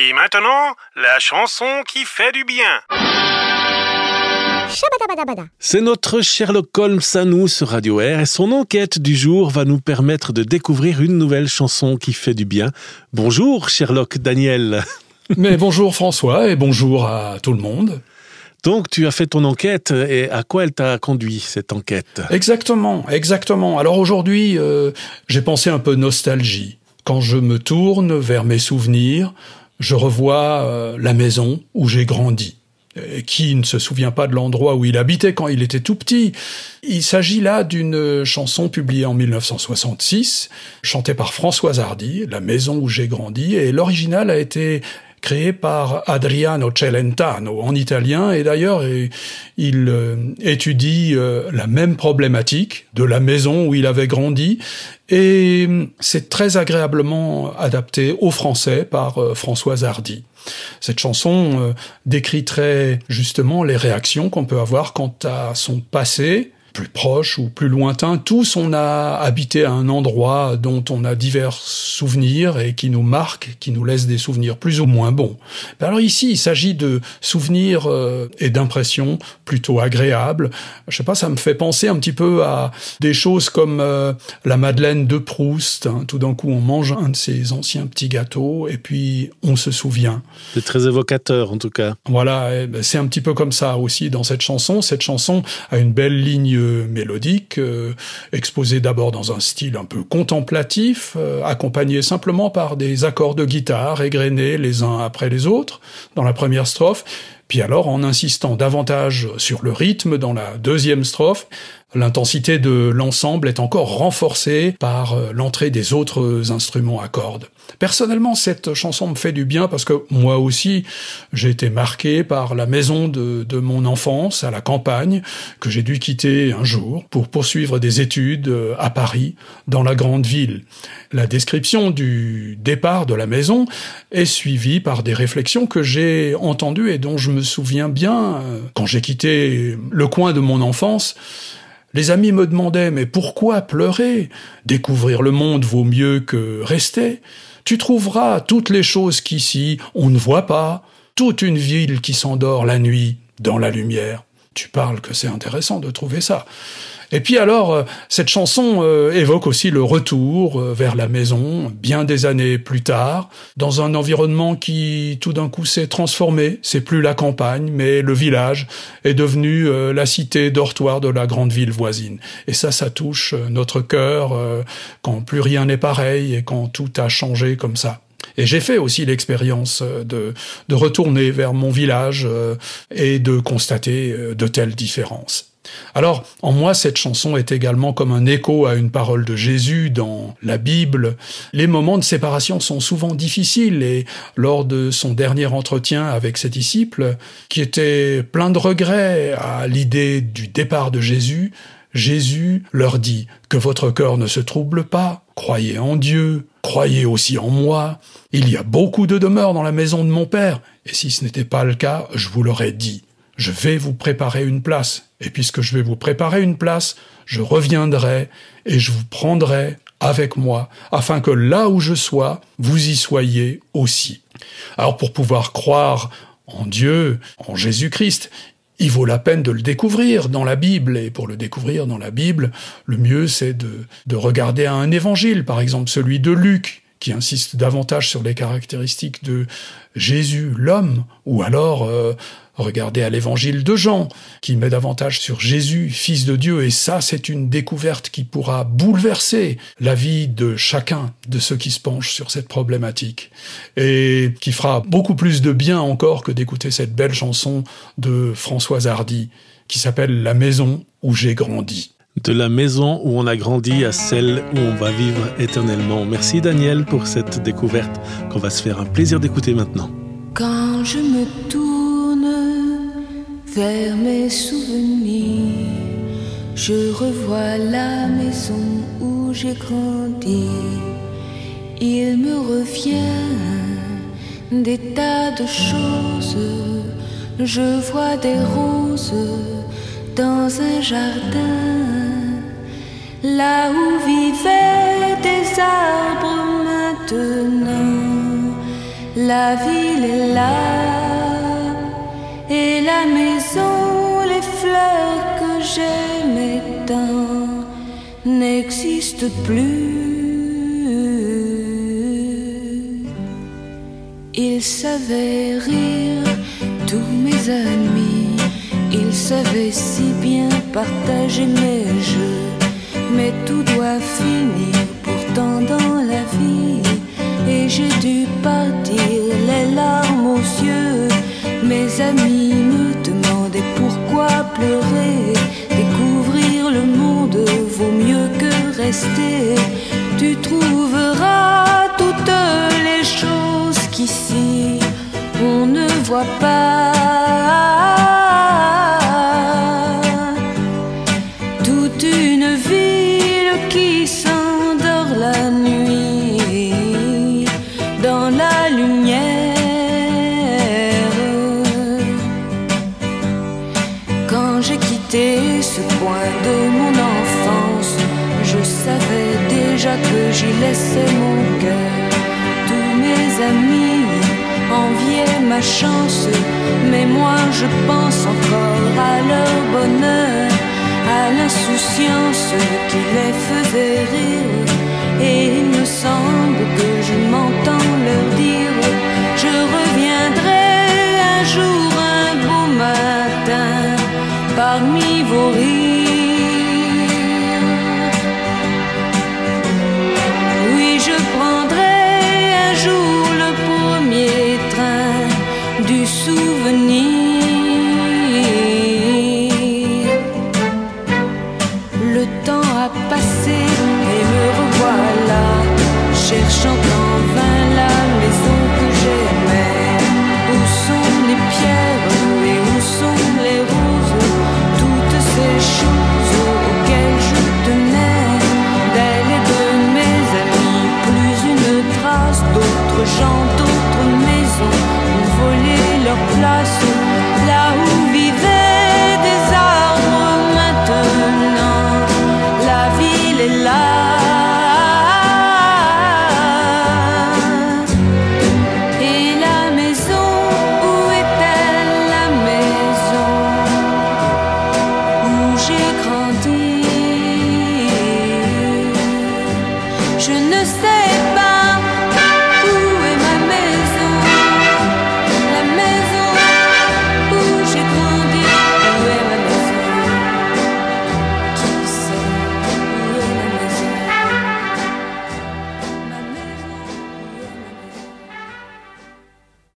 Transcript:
Et maintenant, la chanson qui fait du bien. C'est notre Sherlock Holmes à nous sur Radio Air et son enquête du jour va nous permettre de découvrir une nouvelle chanson qui fait du bien. Bonjour Sherlock Daniel. Mais bonjour François et bonjour à tout le monde. Donc tu as fait ton enquête et à quoi elle t'a conduit cette enquête? Exactement, exactement. Alors aujourd'hui, euh, j'ai pensé un peu nostalgie. Quand je me tourne vers mes souvenirs, je revois euh, la maison où j'ai grandi. qui ne se souvient pas de l'endroit où il habitait quand il était tout petit Il s'agit là d'une chanson publiée en 1966, chantée par Françoise Hardy, La maison où j'ai grandi, et l'original a été créé par Adriano Celentano en italien et d'ailleurs il euh, étudie euh, la même problématique de la maison où il avait grandi et c'est très agréablement adapté au français par euh, Françoise Hardy. Cette chanson décrit très justement les réactions qu'on peut avoir quant à son passé, plus proche ou plus lointain, tous on a habité à un endroit dont on a divers souvenirs et qui nous marque, qui nous laisse des souvenirs plus ou moins bons. Ben alors ici, il s'agit de souvenirs euh, et d'impressions plutôt agréables. Je sais pas, ça me fait penser un petit peu à des choses comme euh, la Madeleine de Proust. Hein. Tout d'un coup, on mange un de ces anciens petits gâteaux et puis on se souvient. C'est très évocateur en tout cas. Voilà, ben, c'est un petit peu comme ça aussi dans cette chanson. Cette chanson a une belle ligne mélodique, euh, exposé d'abord dans un style un peu contemplatif, euh, accompagné simplement par des accords de guitare égrenés les uns après les autres dans la première strophe, puis alors en insistant davantage sur le rythme dans la deuxième strophe, L'intensité de l'ensemble est encore renforcée par euh, l'entrée des autres instruments à cordes. Personnellement, cette chanson me fait du bien parce que moi aussi, j'ai été marqué par la maison de, mon enfance à la campagne que j'ai dû quitter un jour pour poursuivre des études euh, à Paris, dans la grande ville. La description du départ de la maison est suivie par des réflexions que j'ai entendues et dont je me souviens bien euh, quand j'ai quitté le coin de mon enfance les amis me demandaient Mais pourquoi pleurer? Découvrir le monde vaut mieux que rester. Tu trouveras toutes les choses qu'ici on ne voit pas, toute une ville qui s'endort la nuit dans la lumière. Tu parles que c'est intéressant de trouver ça. Et puis alors, euh, cette chanson euh, évoque aussi le retour euh, vers la maison, bien des années plus tard, dans un environnement qui tout d'un coup s'est transformé. C'est plus la campagne, mais le village est devenu la cité dortoir de la grande ville voisine. Et ça, ça touche notre cœur quand plus rien n'est pareil et quand tout a changé comme ça. Et j'ai fait aussi l'expérience de, de retourner vers mon village et de constater de telles différences. Alors, en moi, cette chanson est également comme un écho à une parole de Jésus dans la Bible. Les moments de séparation sont souvent difficiles et lors de son dernier entretien avec ses disciples, qui était plein de regrets à l'idée du départ de Jésus, Jésus leur dit que votre cœur ne se trouble pas, croyez en Dieu, croyez aussi en moi. Il y a beaucoup de demeures dans la maison de mon Père, et si ce n'était pas le cas, je vous l'aurais dit je vais vous préparer une place. Et puisque je vais vous préparer une place, je reviendrai et je vous prendrai avec moi, afin que là où je sois, vous y soyez aussi. Alors pour pouvoir croire en Dieu, en Jésus-Christ, il vaut la peine de le découvrir dans la Bible. Et pour le découvrir dans la Bible, le mieux c'est de, de regarder un évangile, par exemple celui de Luc, qui insiste davantage sur les caractéristiques de Jésus, l'homme, ou alors euh, regardez à l'évangile de Jean, qui met davantage sur Jésus, fils de Dieu, et ça c'est une découverte qui pourra bouleverser la vie de chacun de ceux qui se penchent sur cette problématique, et qui fera beaucoup plus de bien encore que d'écouter cette belle chanson de Françoise Hardy, qui s'appelle La maison où j'ai grandi de la maison où on a grandi à celle où on va vivre éternellement. Merci Daniel pour cette découverte qu'on va se faire un plaisir d'écouter maintenant. Quand je me tourne vers mes souvenirs, je revois la maison où j'ai grandi. Il me revient des tas de choses. Je vois des roses dans un jardin là où vivaient des arbres maintenant, La ville est là, et la maison, les fleurs que j'aimais tant n'existent plus. Ils savaient rire, tous mes amis, ils savaient si bien partager mes jeux, mais tout doit finir pourtant dans la vie et j'ai dû partir les larmes aux yeux. Mes amis me demandaient pourquoi pleurer. Découvrir le monde vaut mieux que rester. Tu trouveras toutes les choses qu'ici on ne voit pas. Laissais mon cœur. Tous mes amis enviaient ma chance, mais moi je pense encore à leur bonheur, à l'insouciance qui les faisait rire. Et il me semble que je souvenir.